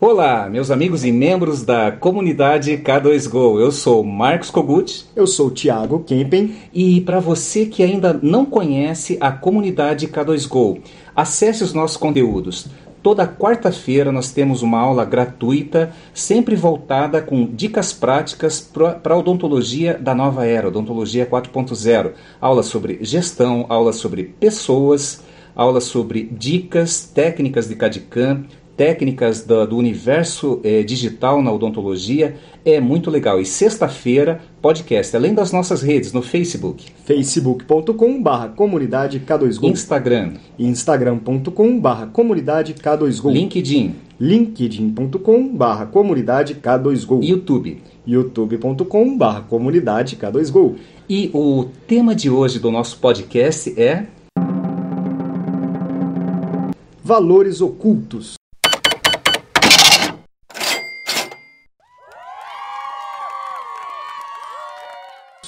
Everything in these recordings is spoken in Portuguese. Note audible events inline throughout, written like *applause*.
Olá, meus amigos e membros da comunidade K2Go. Eu sou Marcos Kogut. Eu sou Thiago Kempen. E para você que ainda não conhece a comunidade K2Go, acesse os nossos conteúdos. Toda quarta-feira nós temos uma aula gratuita, sempre voltada com dicas práticas para a odontologia da nova era, odontologia 4.0. Aulas sobre gestão, aulas sobre pessoas, aulas sobre dicas, técnicas de CAD-CAM, técnicas do, do universo é, digital na odontologia. É muito legal. E sexta-feira, podcast, além das nossas redes no Facebook. facebook.com barra comunidade K2Go. Instagram. instagram.com barra comunidade K2Go. LinkedIn. linkedin.com barra comunidade K2Go. YouTube. youtube.com barra comunidade K2Go. E o tema de hoje do nosso podcast é... Valores ocultos.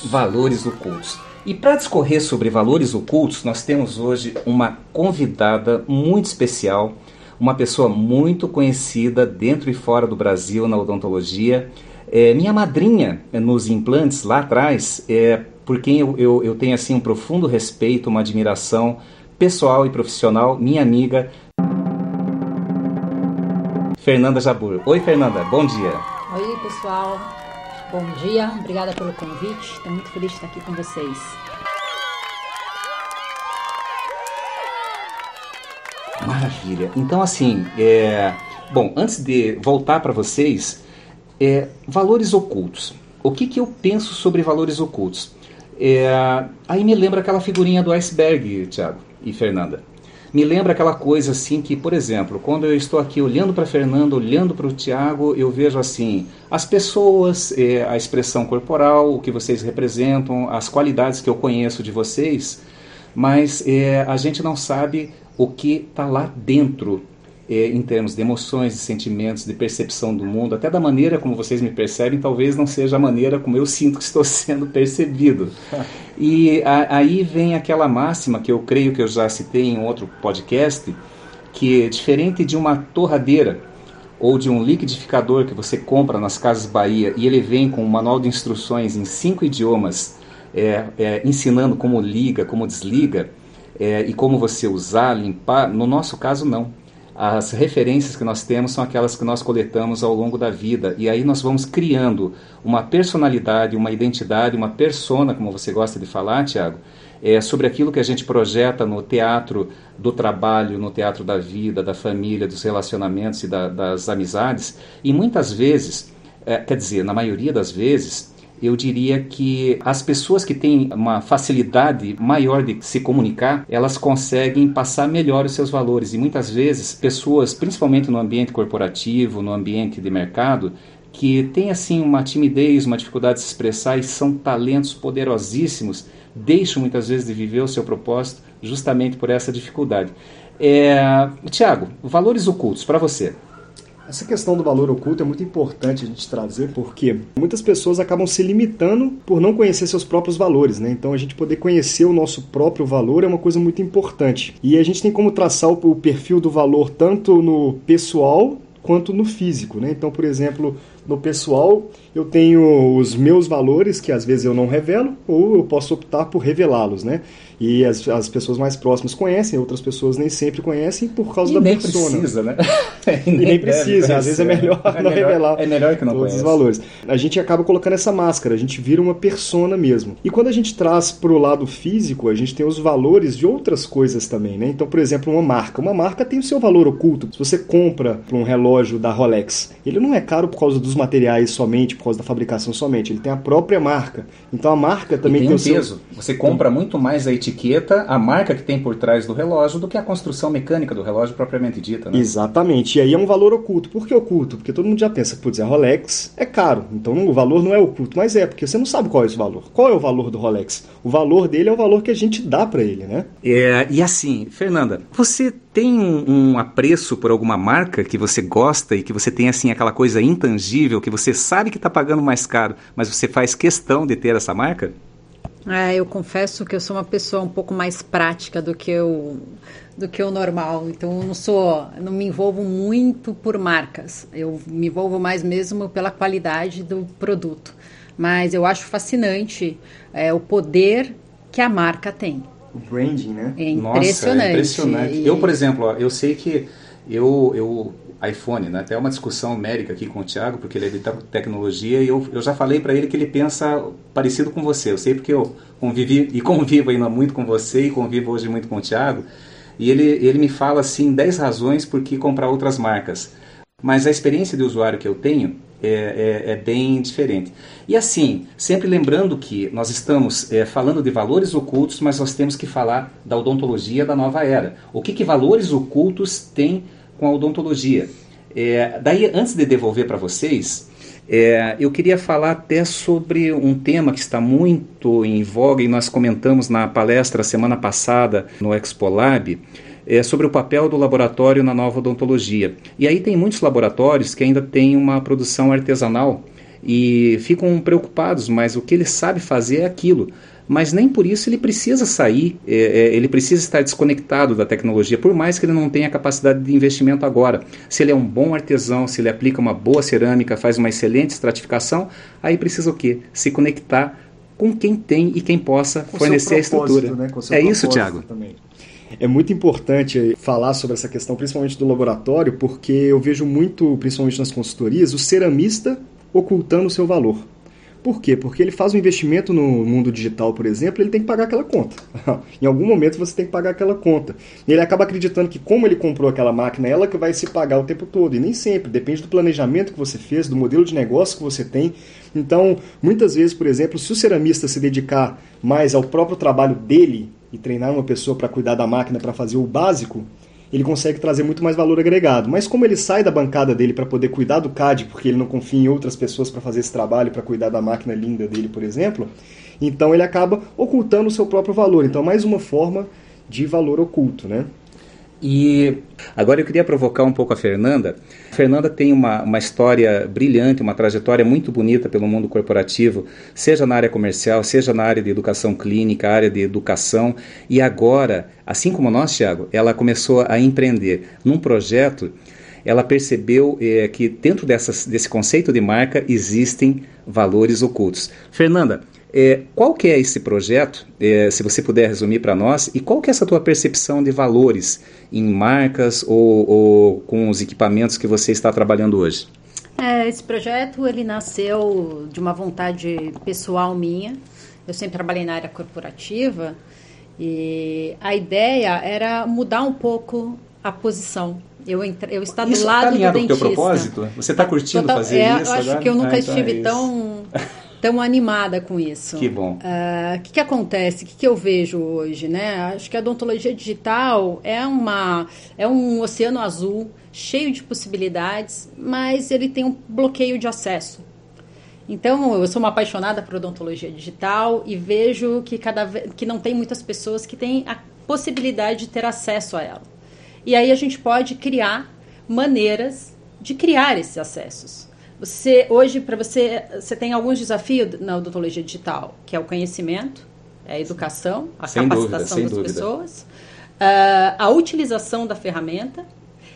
Valores ocultos. E para discorrer sobre valores ocultos, nós temos hoje uma convidada muito especial, uma pessoa muito conhecida dentro e fora do Brasil na odontologia. É, minha madrinha nos implantes lá atrás, é, por quem eu, eu, eu tenho assim um profundo respeito, uma admiração pessoal e profissional, minha amiga Fernanda Jabur. Oi, Fernanda, bom dia. Oi, pessoal. Bom dia, obrigada pelo convite. Estou muito feliz de estar aqui com vocês. Maravilha. Então, assim, é... bom, antes de voltar para vocês, é... valores ocultos. O que, que eu penso sobre valores ocultos? É... Aí me lembra aquela figurinha do iceberg, Thiago e Fernanda me lembra aquela coisa assim que, por exemplo, quando eu estou aqui olhando para Fernando, olhando para o Tiago, eu vejo assim as pessoas, eh, a expressão corporal, o que vocês representam, as qualidades que eu conheço de vocês, mas eh, a gente não sabe o que está lá dentro. é, em termos de emoções, de sentimentos, de percepção do mundo, até da maneira como vocês me percebem, talvez não seja a maneira como eu *laughs* sinto que estou sendo percebido. *laughs* e a, aí vem aquela máxima que eu creio que eu já citei em outro podcast, que é diferente de uma torradeira ou de um liquidificador que você compra nas Casas Bahia e ele vem com um manual de instruções em cinco idiomas, é, é, ensinando como liga, como desliga é, e como você usar, limpar. No nosso caso, não as referências que nós temos são aquelas que nós coletamos ao longo da vida. E aí nós vamos criando uma personalidade, uma identidade, uma persona, como você gosta de falar, Tiago, é, sobre aquilo que a gente projeta no teatro do trabalho, no teatro da vida, da família, dos relacionamentos e da, das amizades. E muitas vezes, é, quer dizer, na maioria das vezes, eu diria que as pessoas que têm uma facilidade maior de se comunicar, elas conseguem passar melhor os seus valores. E muitas vezes, pessoas, principalmente no ambiente corporativo, no ambiente de mercado, que têm assim uma timidez, uma dificuldade de se expressar e são talentos poderosíssimos, deixam muitas vezes de viver o seu propósito justamente por essa dificuldade. É... Tiago, valores ocultos para você. Essa questão do valor oculto é muito importante a gente trazer porque muitas pessoas acabam se limitando por não conhecer seus próprios valores, né? Então a gente poder conhecer o nosso próprio valor é uma coisa muito importante. E a gente tem como traçar o perfil do valor tanto no pessoal quanto no físico, né? Então, por exemplo, no pessoal, eu tenho os meus valores que às vezes eu não revelo ou eu posso optar por revelá-los, né? E as, as pessoas mais próximas conhecem, outras pessoas nem sempre conhecem por causa e da nem persona. Precisa, né? *laughs* *laughs* e, nem, nem precisa, às vezes é melhor é não melhor, revelar é melhor que não todos conhece. os valores. A gente acaba colocando essa máscara, a gente vira uma persona mesmo. E quando a gente traz para o lado físico, a gente tem os valores de outras coisas também, né? Então, por exemplo, uma marca. Uma marca tem o seu valor oculto. Se você compra um relógio da Rolex, ele não é caro por causa dos materiais somente, por causa da fabricação somente. Ele tem a própria marca. Então a marca também e tem, tem um o seu... peso. Você compra muito mais a etiqueta, a marca que tem por trás do relógio do que a construção mecânica do relógio propriamente dita, né? Exatamente. E aí é um valor oculto. Por que oculto? Porque todo mundo já pensa, putz, a Rolex é caro. Então o valor não é oculto, mas é, porque você não sabe qual é esse valor. Qual é o valor do Rolex? O valor dele é o valor que a gente dá para ele, né? É, e assim, Fernanda, você tem um, um, apreço por alguma marca que você gosta e que você tem assim aquela coisa intangível que você sabe que está pagando mais caro, mas você faz questão de ter essa marca? É, eu confesso que eu sou uma pessoa um pouco mais prática do que eu do que o normal. Então eu não sou, não me envolvo muito por marcas. Eu me envolvo mais mesmo pela qualidade do produto. Mas eu acho fascinante é, o poder que a marca tem. O branding, né? É impressionante. Nossa, é impressionante. E... Eu, por exemplo, ó, eu sei que eu, eu iPhone, né? Até uma discussão médica aqui com o Thiago, porque ele é de tecnologia e eu, eu já falei para ele que ele pensa parecido com você. Eu sei porque eu convivi e convivo ainda muito com você e convivo hoje muito com o Thiago. E ele, ele me fala assim 10 razões por que comprar outras marcas. Mas a experiência de usuário que eu tenho é, é, é, bem diferente. E assim, sempre lembrando que nós estamos é, falando de valores ocultos, mas nós temos que falar da odontologia da nova era. O que, que valores ocultos tem com a odontologia? É, daí, antes de devolver para vocês, é, eu queria falar até sobre um tema que está muito em voga e nós comentamos na palestra semana passada no Expolab, é, sobre o papel do laboratório na nova odontologia. E aí tem muitos laboratórios que ainda têm uma produção artesanal e ficam preocupados, mas o que ele sabe fazer é aquilo. Mas nem por isso ele precisa sair, é, é, ele precisa estar desconectado da tecnologia, por mais que ele não tenha capacidade de investimento agora. Se ele é um bom artesão, se ele aplica uma boa cerâmica, faz uma excelente estratificação, aí precisa o quê? Se conectar com quem tem e quem possa com fornecer a estrutura. Né? é isso, Tiago? É muito importante falar sobre essa questão, principalmente do laboratório, porque eu vejo muito, principalmente nas consultorias, o ceramista ocultando o seu valor. Por quê? Porque ele faz um investimento no mundo digital, por exemplo, ele tem que pagar aquela conta. *laughs* em algum momento você tem que pagar aquela conta. E ele acaba acreditando que como ele comprou aquela máquina, ela que vai se pagar o tempo todo. E nem sempre, depende do planejamento que você fez, do modelo de negócio que você tem. Então, muitas vezes, por exemplo, se o ceramista se dedicar mais ao próprio trabalho dele e treinar uma pessoa para cuidar da máquina para fazer o básico, ele consegue trazer muito mais valor agregado. Mas como ele sai da bancada dele para poder cuidar do CAD, porque ele não confia em outras pessoas para fazer esse trabalho, para cuidar da máquina linda dele, por exemplo, então ele acaba ocultando o seu próprio valor. Então, mais uma forma de valor oculto, né? E agora eu queria provocar um pouco a Fernanda. A Fernanda tem uma, uma história brilhante, uma trajetória muito bonita pelo mundo corporativo, seja na área comercial, seja na área de educação clínica, área de educação. E agora, assim como nós, Tiago, ela começou a empreender num projeto. Ela percebeu é, que dentro dessas, desse conceito de marca existem valores ocultos. Fernanda, é, qual que é esse projeto, é, se você puder resumir para nós, e qual que é essa tua percepção de valores em marcas ou, ou com os equipamentos que você está trabalhando hoje? É, esse projeto ele nasceu de uma vontade pessoal minha. Eu sempre trabalhei na área corporativa e a ideia era mudar um pouco a posição. Eu, entre, eu estar isso do lado tá do dentista. Com o teu propósito? Você está curtindo Total, fazer é, isso? Eu acho agora? que eu nunca ah, então estive é tão *laughs* tão animada com isso. Que bom. Ah, o uh, que, que acontece? O que, que eu vejo hoje, né? Acho que a odontologia digital é uma é um oceano azul cheio de possibilidades, mas ele tem um bloqueio de acesso. Então, eu sou uma apaixonada por odontologia digital e vejo que cada que não tem muitas pessoas que têm a possibilidade de ter acesso a ela. E aí a gente pode criar maneiras de criar esses acessos. Você hoje para você você tem alguns desafios na odontologia digital, que é o conhecimento, é a educação, a sem capacitação dúvida, das dúvida. pessoas, uh, a utilização da ferramenta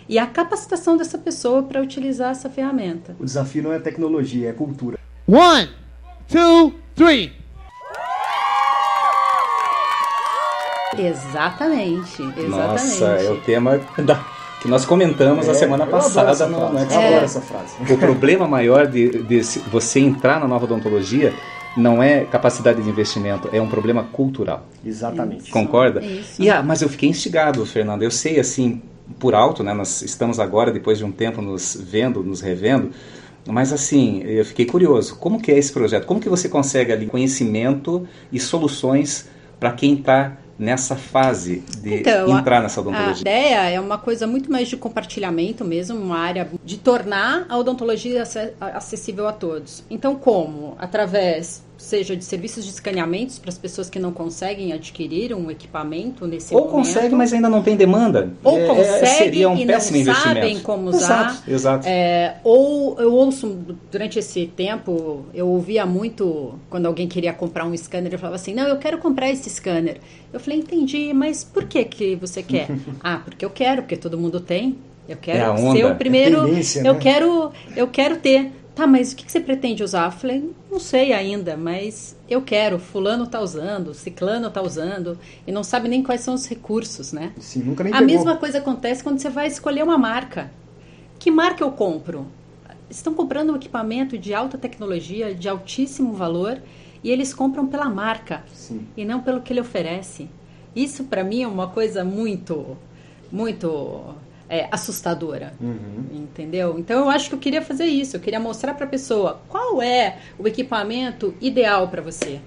e a capacitação dessa pessoa para utilizar essa ferramenta. O desafio não é tecnologia, é cultura. One, two, three. Exatamente, exatamente. Nossa, é o tema da que nós comentamos é, na semana passada no, no é. essa frase. O problema maior de, de você entrar na nova odontologia não é capacidade de investimento, é um problema cultural. Exatamente. Concorda? Isso. E, ah, mas eu fiquei instigado, Fernando. Eu sei, assim, por alto, né? Nós estamos agora, depois de um tempo, nos vendo, nos revendo. Mas assim, eu fiquei curioso. Como que é esse projeto? Como que você consegue ali conhecimento e soluções para quem está nessa fase de então, entrar nessa odontologia? A ideia é uma coisa muito mais de compartilhamento mesmo, uma área de tornar a odontologia acessível a todos. Então, como? Através seja de serviços de escaneamentos para as pessoas que não conseguem adquirir um equipamento nesse Ou momento. consegue, mas ainda não tem demanda. Ou É, consegue seria um e péssimo não sabem como usar. Exato, exato. É, ou eu ouço, durante esse tempo, eu ouvia muito, quando alguém queria comprar um scanner, eu falava assim, não, eu quero comprar esse scanner. Eu falei, entendi, mas por que, que você quer? *laughs* ah, porque eu quero, porque todo mundo tem. Eu quero É ser o primeiro. É eu né? quero, eu quero ter. Tá, mas o que que você pretende usar? Eu falei, não sei ainda, mas eu quero. Fulano tá usando, ciclano tá usando, e não sabe nem quais são os recursos, né? Sim, nunca nem A pegou. mesma coisa acontece quando você vai escolher uma marca. Que marca eu compro? Estão comprando um equipamento de alta tecnologia, de altíssimo valor, e eles compram pela marca Sim. e não pelo que ele oferece. Isso para mim é uma coisa muito, muito é, assustadora, Uhum. entendeu? Então eu acho que eu queria fazer isso. Eu queria mostrar para a pessoa qual é o equipamento ideal para você.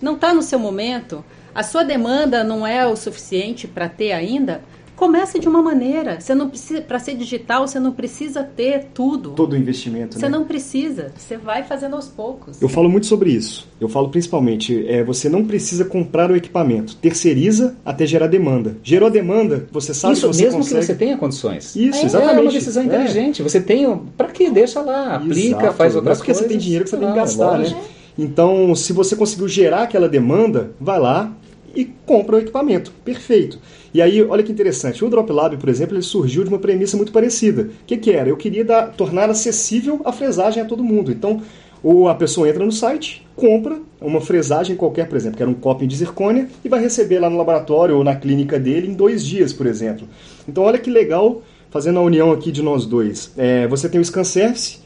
Não está no seu momento, a sua demanda não é o suficiente para ter ainda. Comece de uma maneira. Você não precisa, para ser digital, você não precisa ter tudo. Todo o investimento, Você né? não precisa. Você vai fazendo aos poucos. Eu falo muito sobre isso. Eu falo principalmente, é, você não precisa comprar o equipamento. Terceiriza até gerar demanda. Gerou a demanda, você sabe Isso que você mesmo consegue... que você tenha condições. Isso, É, exatamente. É uma decisão É. inteligente. Você tem. o- Pra que? Deixa lá, aplica, Exato. faz é outras porque coisas. você tem dinheiro que você tem que gastar, né? Então, se você conseguiu gerar aquela demanda, vai lá e compra o equipamento. Perfeito. E aí, olha que interessante. O Drop Lab, por exemplo, ele surgiu de uma premissa muito parecida. O que, que era? Eu queria dar- tornar acessível a fresagem a todo mundo. Então, ou a pessoa entra no site, compra uma fresagem qualquer, por exemplo, que era um coping de zircônia, e vai receber lá no laboratório ou na clínica dele em dois dias, por exemplo. Então, olha que legal, fazendo a união aqui de nós dois. É, você tem o ScanService,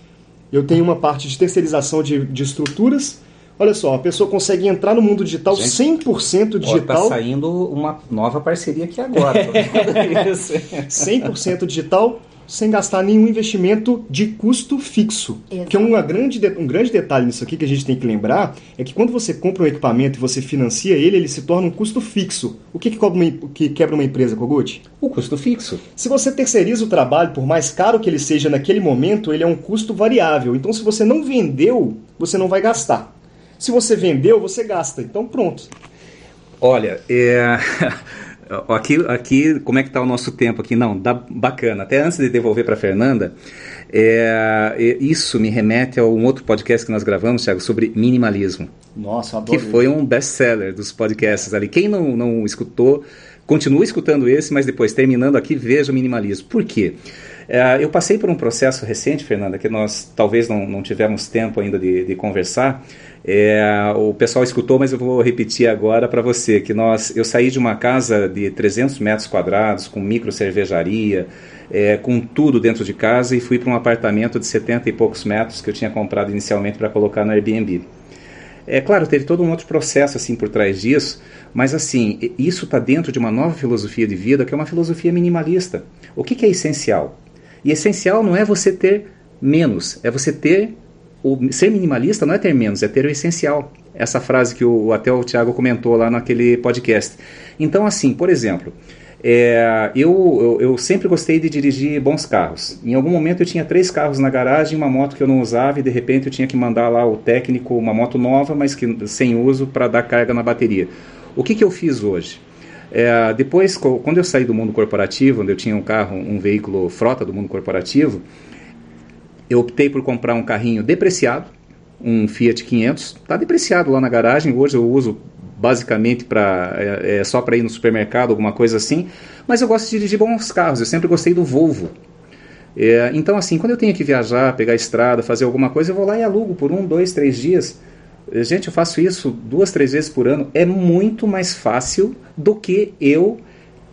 eu tenho uma parte de terceirização de, de estruturas. Olha só, a pessoa consegue entrar no mundo digital Gente, 100% Ó, tá digital. saindo uma nova parceria aqui agora. tô vendo *laughs* isso. 100% digital, sem gastar nenhum investimento de custo fixo. Exato. Que é uma grande, de- um grande detalhe nisso aqui que a gente tem que lembrar é que quando você compra um equipamento e você financia ele, ele se torna um custo fixo. O que, que, cobra uma, que quebra uma empresa, Kogut? o custo fixo. Se você terceiriza o trabalho, por mais caro que ele seja naquele momento, ele é um custo variável. Então, se você não vendeu, você não vai gastar. Se você vendeu, você gasta. Então, pronto. Olha, é... *laughs* aqui, aqui, como é que está o nosso tempo aqui? Não, dá bacana. Até antes de devolver para Fernanda, é, é, isso me remete a um outro podcast que nós gravamos, Thiago, sobre minimalismo. Nossa, adoro que foi um best-seller dos podcasts ali. Quem não, não escutou, continue escutando esse, mas depois, terminando aqui, veja o minimalismo. Por quê? Eu passei por um processo recente, Fernanda, que nós talvez não, não tivemos tempo ainda de, de conversar. É, o pessoal escutou, mas eu vou repetir agora para você, que nós, eu saí de uma casa de 300 metros quadrados, com micro cervejaria, é, com tudo dentro de casa, e fui para um apartamento de 70 e poucos metros que eu tinha comprado inicialmente para colocar no Airbnb. É claro, teve todo um outro processo assim por trás disso, mas assim, isso está dentro de uma nova filosofia de vida, que é uma filosofia minimalista. O que, que é essencial? E essencial não é você ter menos, é você ter o ser minimalista não é ter menos, é ter o essencial. Essa frase que o, até o Tiago comentou lá naquele podcast. Então, assim, por exemplo, é, eu, eu, eu sempre gostei de dirigir bons carros. Em algum momento eu tinha três carros na garagem, uma moto que eu não usava e de repente eu tinha que mandar lá o técnico uma moto nova, mas que sem uso para dar carga na bateria. O que, que eu fiz hoje? É, depois, quando eu saí do mundo corporativo, onde eu tinha um carro, um veículo frota do mundo corporativo, eu optei por comprar um carrinho depreciado, um Fiat 500. Está depreciado lá na garagem. Hoje eu uso basicamente para é, é, só para ir no supermercado, alguma coisa assim. Mas eu gosto de dirigir bons carros. Eu sempre gostei do Volvo. É, então, assim, quando eu tenho que viajar, pegar estrada, fazer alguma coisa, eu vou lá e alugo por um, dois, três dias. Gente, eu faço isso duas, três vezes por ano. É muito mais fácil do que eu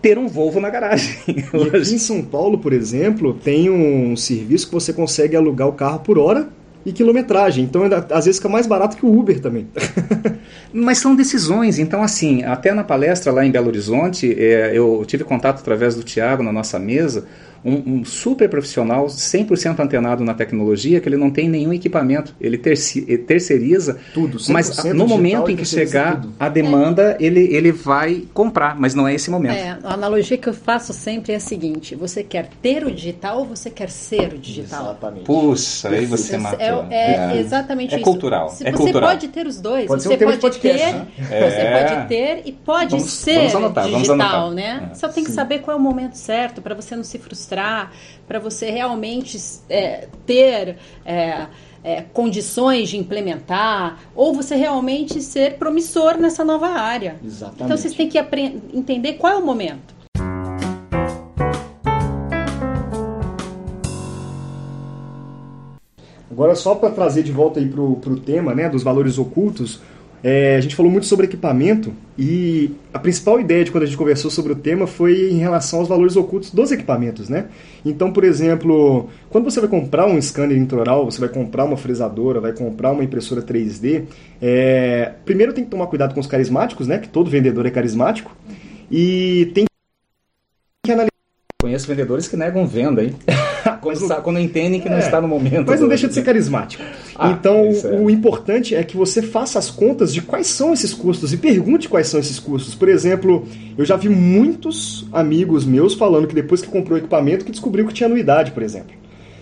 ter um Volvo na garagem. *laughs* E aqui em São Paulo, por exemplo, tem um serviço que você consegue alugar o carro por hora e quilometragem. Então, ainda- às vezes fica mais barato que o Uber também. *laughs* Mas são decisões. Então, assim, até na palestra lá em Belo Horizonte, é, eu tive contato através do Tiago na nossa mesa um, um super profissional, 100% antenado na tecnologia, que ele não tem nenhum equipamento, ele terceiriza tudo, mas no momento em que chegar tudo. a demanda, é. ele, ele vai comprar, mas não é esse momento. É, a analogia que eu faço sempre é a seguinte: você quer ter o digital ou você quer ser o digital? Exatamente. Puxa, aí você matou. É, é, é exatamente é isso. Cultural. Se é você cultural. pode ter os dois, pode você pode podcast, ter, né? você pode ter e pode vamos, ser vamos anotar, digital, vamos anotar. né? Só tem que Sim. saber qual é o momento certo para você não se frustrar mostrar, para você realmente é, ter é, é, condições de implementar, ou você realmente ser promissor nessa nova área. Exatamente. Então vocês têm que entender qual é o momento. Agora, só para trazer de volta aí para o tema né, dos valores ocultos, é, a gente falou muito sobre equipamento e a principal ideia de quando a gente conversou sobre o tema foi em relação aos valores ocultos dos equipamentos, né? Então, por exemplo, quando você vai comprar um scanner intraoral, você vai comprar uma fresadora, vai comprar uma impressora 3D, é, primeiro tem que tomar cuidado com os carismáticos, né? Que todo vendedor é carismático e tem. Conheço vendedores que negam venda, hein? *laughs* quando, não, quando entendem que é, não está no momento. Mas não deixa de ser carismático. Ah, então, é. o importante é que você faça as contas de quais são esses custos e pergunte quais são esses custos. Por exemplo, eu já vi muitos amigos meus falando que depois que comprou o equipamento que descobriu que tinha anuidade, por exemplo.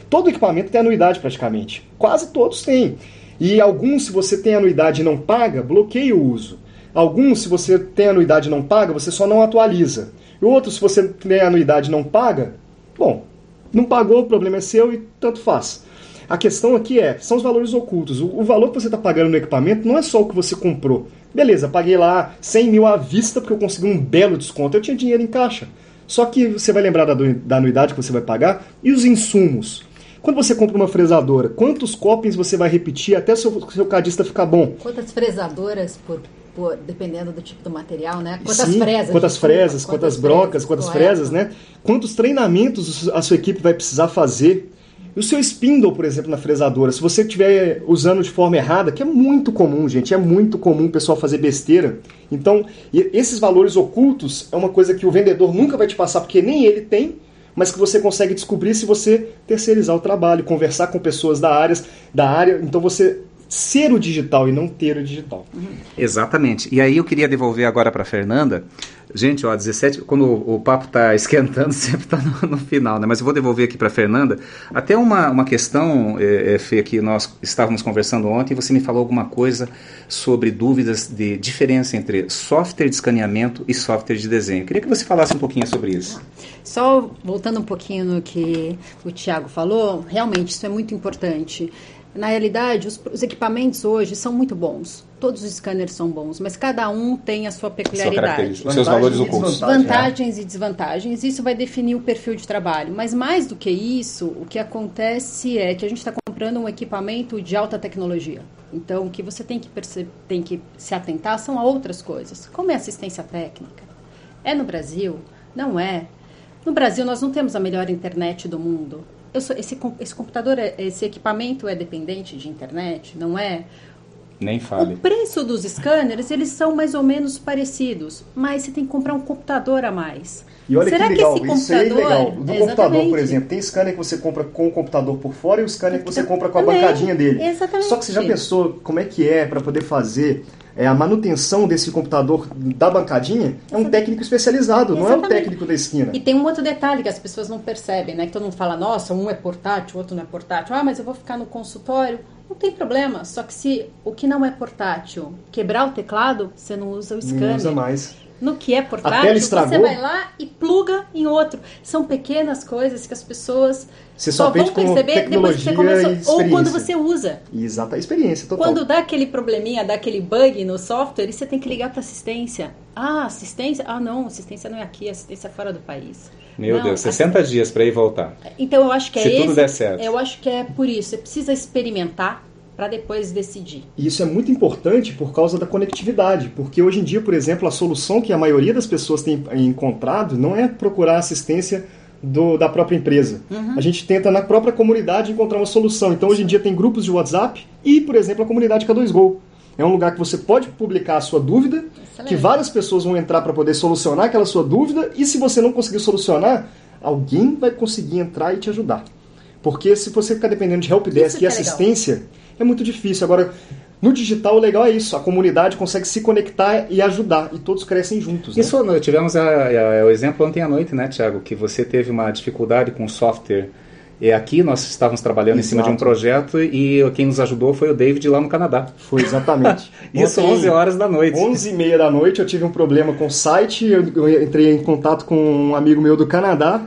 Todo equipamento tem anuidade praticamente. Quase todos têm. E alguns, se você tem anuidade e não paga, bloqueia o uso. Alguns, se você tem anuidade e não paga, você só não atualiza. E outros, se você tem anuidade não paga, bom, não pagou, o problema é seu e tanto faz. A questão aqui é, são os valores ocultos. O, o valor que você está pagando no equipamento não é só o que você comprou. Beleza, paguei lá 100 mil à vista porque eu consegui um belo desconto. Eu tinha dinheiro em caixa. Só que você vai lembrar da, da anuidade que você vai pagar e os insumos. Quando você compra uma fresadora, quantos copings você vai repetir até seu, seu cadista ficar bom? Quantas fresadoras por por, dependendo do tipo do material, né? Quantas Sim, fresas? Quantas fresas, quantas, quantas brocas, quantas fresas, né? Quantos treinamentos a sua equipe vai precisar fazer? E o seu spindle, por exemplo, na fresadora, se você estiver usando de forma errada, que é muito comum, gente, é muito comum o pessoal fazer besteira. Então, esses valores ocultos é uma coisa que o vendedor nunca vai te passar, porque nem ele tem, mas que você consegue descobrir se você terceirizar o trabalho, conversar com pessoas da área, da área. Então você ser o digital e não ter o digital. Exatamente. E aí eu queria devolver agora para Fernanda. Gente, ó, 17, quando o, o papo está *laughs* esquentando, sempre está no, no, final, né? Mas eu vou devolver aqui para Fernanda. Até uma, uma questão, é, é, Fê, que nós estávamos conversando ontem, você me falou alguma coisa sobre dúvidas de diferença entre software de escaneamento e software de desenho. Eu queria que você falasse um pouquinho sobre isso. Só voltando um pouquinho no que o Tiago falou, realmente isso é muito importante. Na realidade, os, os, equipamentos hoje são muito bons. Todos os scanners são bons, mas cada um tem a sua peculiaridade. Os seus valores ocultos. Vantagens e desvantagens. Isso vai definir o perfil de trabalho. Mas mais do que isso, o que acontece é que a gente está comprando um equipamento de alta tecnologia. Então, o que você tem que, perceber, tem que se atentar são a outras coisas, como é assistência técnica. É no Brasil? Não é. No Brasil, nós não temos a melhor internet do mundo sou, esse, esse computador, é, esse equipamento é dependente de internet, não é? Nem fale. O preço dos scanners, eles são mais ou menos parecidos, mas você tem que comprar um computador a mais. E olha Será que legal, que esse isso computador... é legal. Do Exatamente. computador, por exemplo, tem scanner que você compra com o computador por fora e o scanner que você compra com a Também. bancadinha dele. Exatamente. Só que você já pensou como é que é para poder fazer é, a manutenção desse computador da bancadinha é um técnico especializado, Exatamente. não é o técnico da esquina. E tem um outro detalhe que as pessoas não percebem, né? Que todo mundo fala, nossa, um é portátil, o outro não é portátil. Ah, mas eu vou ficar no consultório. Não tem problema, só que se o que não é portátil quebrar o teclado, você não usa o scanner. Não usa mais. No que é portátil, você vai lá e pluga em outro. São pequenas coisas que as pessoas você só, só vão perceber depois que você começou. Ou quando você usa. Exata a experiência total. Quando dá aquele probleminha, dá aquele bug no software, você tem que ligar para assistência. Ah, assistência? Ah, não, assistência não é aqui, assistência é fora do país. Meu não, Deus, 60 dias para ir voltar. Então eu acho que é Se esse, tudo der certo. Eu acho que é por isso. Você precisa experimentar para depois decidir. E isso é muito importante por causa da conectividade, porque hoje em dia, por exemplo, a solução que a maioria das pessoas tem encontrado não é procurar assistência do, da própria empresa. Uhum. A gente tenta na própria comunidade encontrar uma solução. Então, hoje em dia tem grupos de WhatsApp e, por exemplo, a comunidade K2Go. É um lugar que você pode publicar a sua dúvida, Excelente. que várias pessoas vão entrar para poder solucionar aquela sua dúvida, e se você não conseguir solucionar, alguém vai conseguir entrar e te ajudar. Porque se você ficar dependendo de helpdesk e é legal. assistência, é muito difícil. Agora, no digital, o legal é isso. A comunidade consegue se conectar e ajudar. E todos crescem juntos. né? Isso, nós tivemos a- a- o exemplo ontem à noite, né, Tiago? Que você teve uma dificuldade com o software. E aqui nós estávamos trabalhando em cima de um Exato. projeto e quem nos ajudou foi o David lá no Canadá. Foi exatamente. *laughs* Isso Ontem, 11 horas da noite. 11 e meia da noite eu tive um problema com o site, eu, entrei em contato com um amigo meu do Canadá,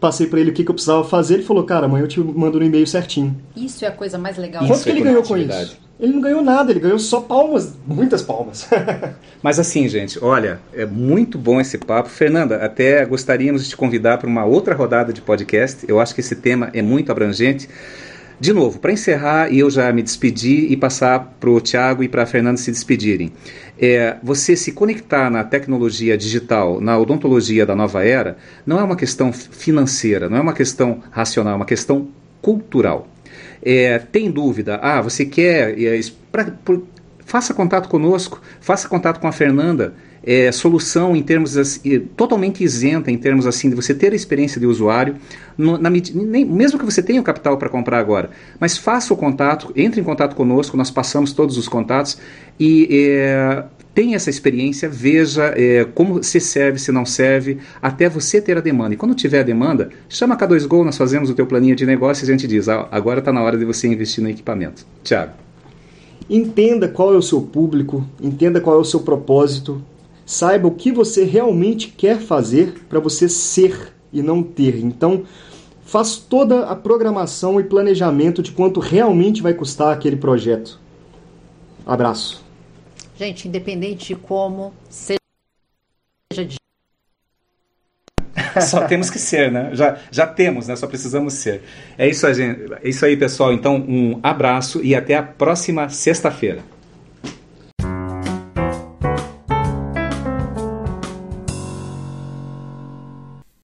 passei para ele o que, que eu precisava fazer, ele falou, cara, amanhã eu te mando no e-mail certinho. Isso é a coisa mais legal. Quanto que é ele ganhou com isso? Ele não ganhou nada, ele ganhou só palmas, muitas palmas. *laughs* Mas assim, gente, olha, é muito bom esse papo. Fernanda, até gostaríamos de te convidar para uma outra rodada de podcast. Eu acho que esse tema é muito abrangente. De novo, para encerrar e eu já me despedir e passar para o Tiago e para a Fernanda se despedirem. É, você se conectar na tecnologia digital, na odontologia da nova era, não é uma questão financeira, não é uma questão racional, é uma questão cultural. É, tem dúvida? Ah, você quer. é, pra- por- faça contato conosco, faça contato com a Fernanda. É, solução em termos assim, totalmente isenta em termos assim de você ter a experiência de usuário, no- na nem- mesmo que você tenha o capital para comprar agora, mas faça o contato, entre em contato conosco, nós passamos todos os contatos e é, tenha essa experiência, veja é, como se serve, se não serve, até você ter a demanda. E quando tiver a demanda, chama a K2Go, nós fazemos o teu planinho de negócio e a gente diz, ah, agora está na hora de você investir no equipamento. Tiago. Entenda qual é o seu público, entenda qual é o seu propósito, saiba o que você realmente quer fazer para você ser e não ter. Então, faz toda a programação e planejamento de quanto realmente vai custar aquele projeto. Abraço. Gente, independente de como, seja de Só temos que ser, né? Já, já temos, né? Só precisamos ser. É isso, gente. é isso aí, pessoal. Então, um abraço e até a próxima sexta-feira.